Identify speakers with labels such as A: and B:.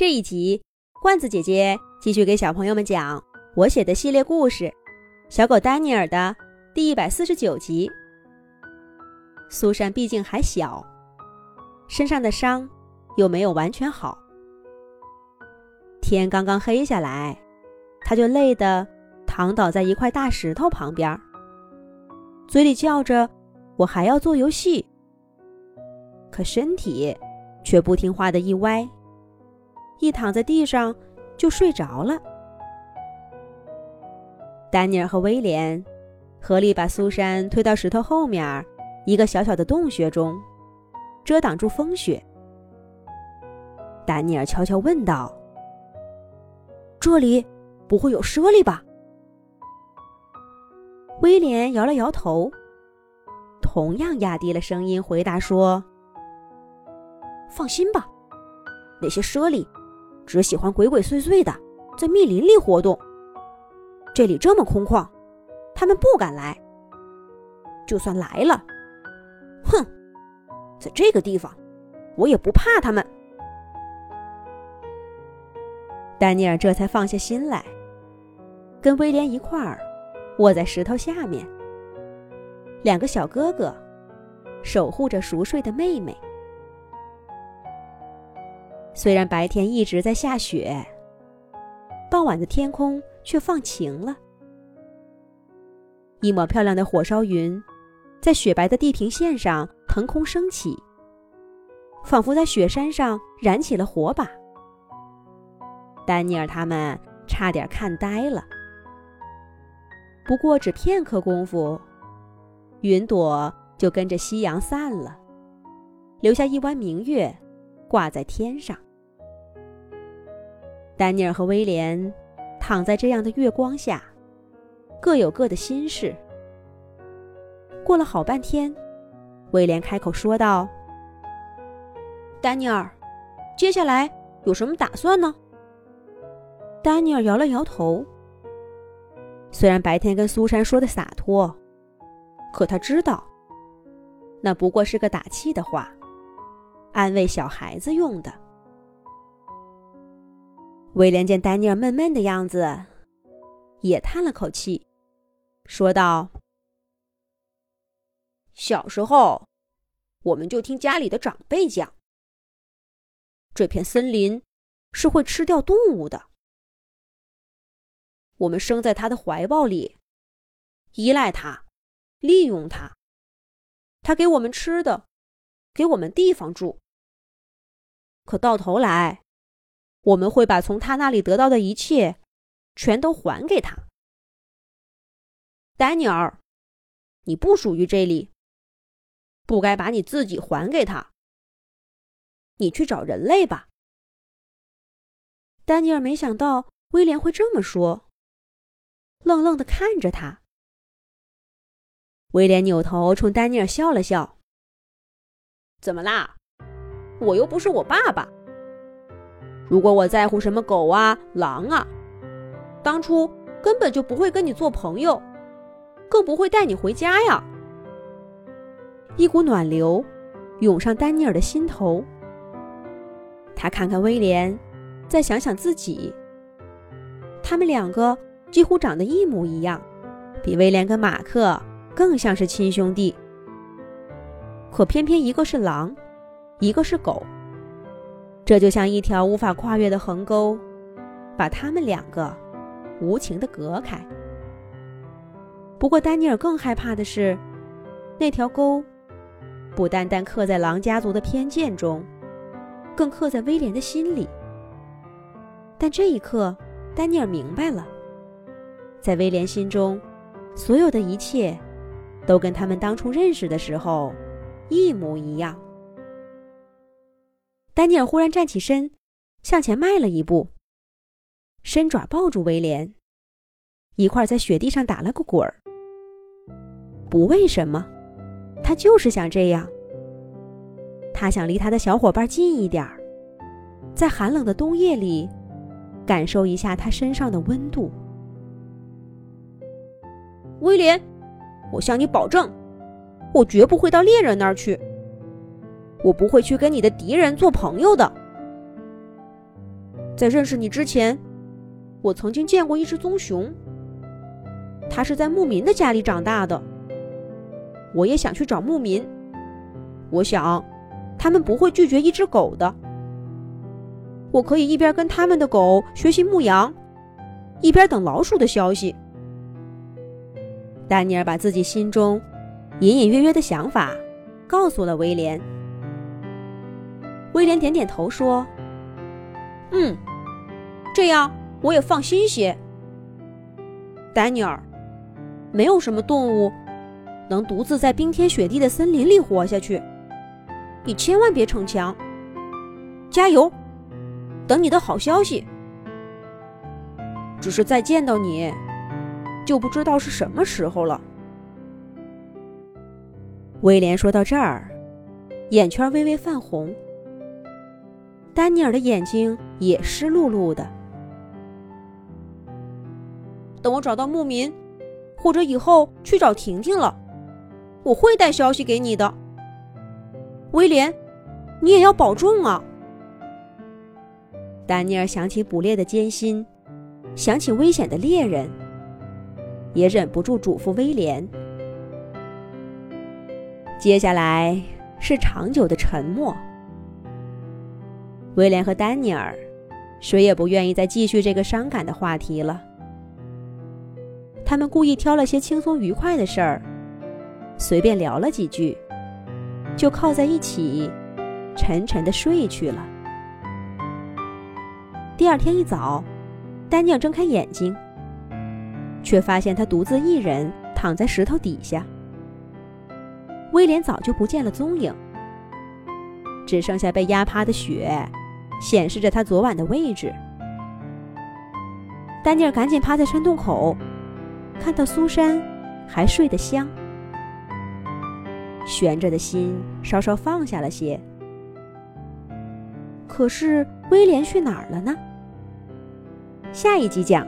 A: 这一集，罐子姐姐继续给小朋友们讲我写的系列故事《小狗丹尼尔》的第一百四十九集。苏珊毕竟还小，身上的伤又没有完全好。天刚刚黑下来，他就累得躺倒在一块大石头旁边，嘴里叫着：“我还要做游戏。”可身体却不听话的一歪，一躺在地上就睡着了。丹尼尔和威廉合力把苏珊推到石头后面一个小小的洞穴中，遮挡住风雪。丹尼尔悄悄问道：“这里不会有猞猁吧？”威廉摇了摇头，同样压低了声音回答说。放心吧，那些猞猁只喜欢鬼鬼祟祟的在密林里活动。这里这么空旷，他们不敢来。就算来了，哼，在这个地方，我也不怕他们。丹尼尔这才放下心来，跟威廉一块儿卧在石头下面。两个小哥哥守护着熟睡的妹妹。虽然白天一直在下雪，傍晚的天空却放晴了。一抹漂亮的火烧云，在雪白的地平线上腾空升起，仿佛在雪山上燃起了火把。丹尼尔他们差点看呆了。不过只片刻功夫，云朵就跟着夕阳散了，留下一弯明月。挂在天上，丹尼尔和威廉躺在这样的月光下，各有各的心事。过了好半天，威廉开口说道：“丹尼尔，接下来有什么打算呢？”丹尼尔摇了摇头。虽然白天跟苏珊说的洒脱，可他知道，那不过是个打气的话。安慰小孩子用的。威廉见丹尼尔闷闷的样子，也叹了口气，说道：“小时候，我们就听家里的长辈讲，这片森林是会吃掉动物的。我们生在他的怀抱里，依赖他，利用他，他给我们吃的。”给我们地方住，可到头来，我们会把从他那里得到的一切，全都还给他。丹尼尔，你不属于这里，不该把你自己还给他。你去找人类吧。丹尼尔没想到威廉会这么说，愣愣的看着他。威廉扭头冲丹尼尔笑了笑。怎么啦？我又不是我爸爸。如果我在乎什么狗啊、狼啊，当初根本就不会跟你做朋友，更不会带你回家呀。一股暖流涌上丹尼尔的心头。他看看威廉，再想想自己，他们两个几乎长得一模一样，比威廉跟马克更像是亲兄弟。可偏偏一个是狼，一个是狗，这就像一条无法跨越的横沟，把他们两个无情的隔开。不过丹尼尔更害怕的是，那条沟不单单刻在狼家族的偏见中，更刻在威廉的心里。但这一刻，丹尼尔明白了，在威廉心中，所有的一切都跟他们当初认识的时候。一模一样。丹尼尔忽然站起身，向前迈了一步，伸爪抱住威廉，一块在雪地上打了个滚儿。不为什么，他就是想这样。他想离他的小伙伴近一点儿，在寒冷的冬夜里，感受一下他身上的温度。威廉，我向你保证。我绝不会到猎人那儿去。我不会去跟你的敌人做朋友的。在认识你之前，我曾经见过一只棕熊。它是在牧民的家里长大的。我也想去找牧民。我想，他们不会拒绝一只狗的。我可以一边跟他们的狗学习牧羊，一边等老鼠的消息。丹尼尔把自己心中隐隐约约的想法告诉了威廉。威廉点点头说：“嗯，这样我也放心些。”丹尼尔，没有什么动物能独自在冰天雪地的森林里活下去。你千万别逞强，加油！等你的好消息。只是再见到你，就不知道是什么时候了。威廉说到这儿，眼圈微微泛红。丹尼尔的眼睛也湿漉漉的。等我找到牧民，或者以后去找婷婷了，我会带消息给你的。威廉，你也要保重啊！丹尼尔想起捕猎的艰辛，想起危险的猎人，也忍不住嘱咐威廉。接下来是长久的沉默。威廉和丹尼尔，谁也不愿意再继续这个伤感的话题了。他们故意挑了些轻松愉快的事儿，随便聊了几句，就靠在一起，沉沉的睡去了。第二天一早，丹尼尔睁开眼睛，却发现他独自一人躺在石头底下。威廉早就不见了踪影，只剩下被压趴的雪。显示着他昨晚的位置。丹尼尔赶紧趴在山洞口，看到苏珊还睡得香，悬着的心稍稍放下了些。可是威廉去哪儿了呢？下一集讲。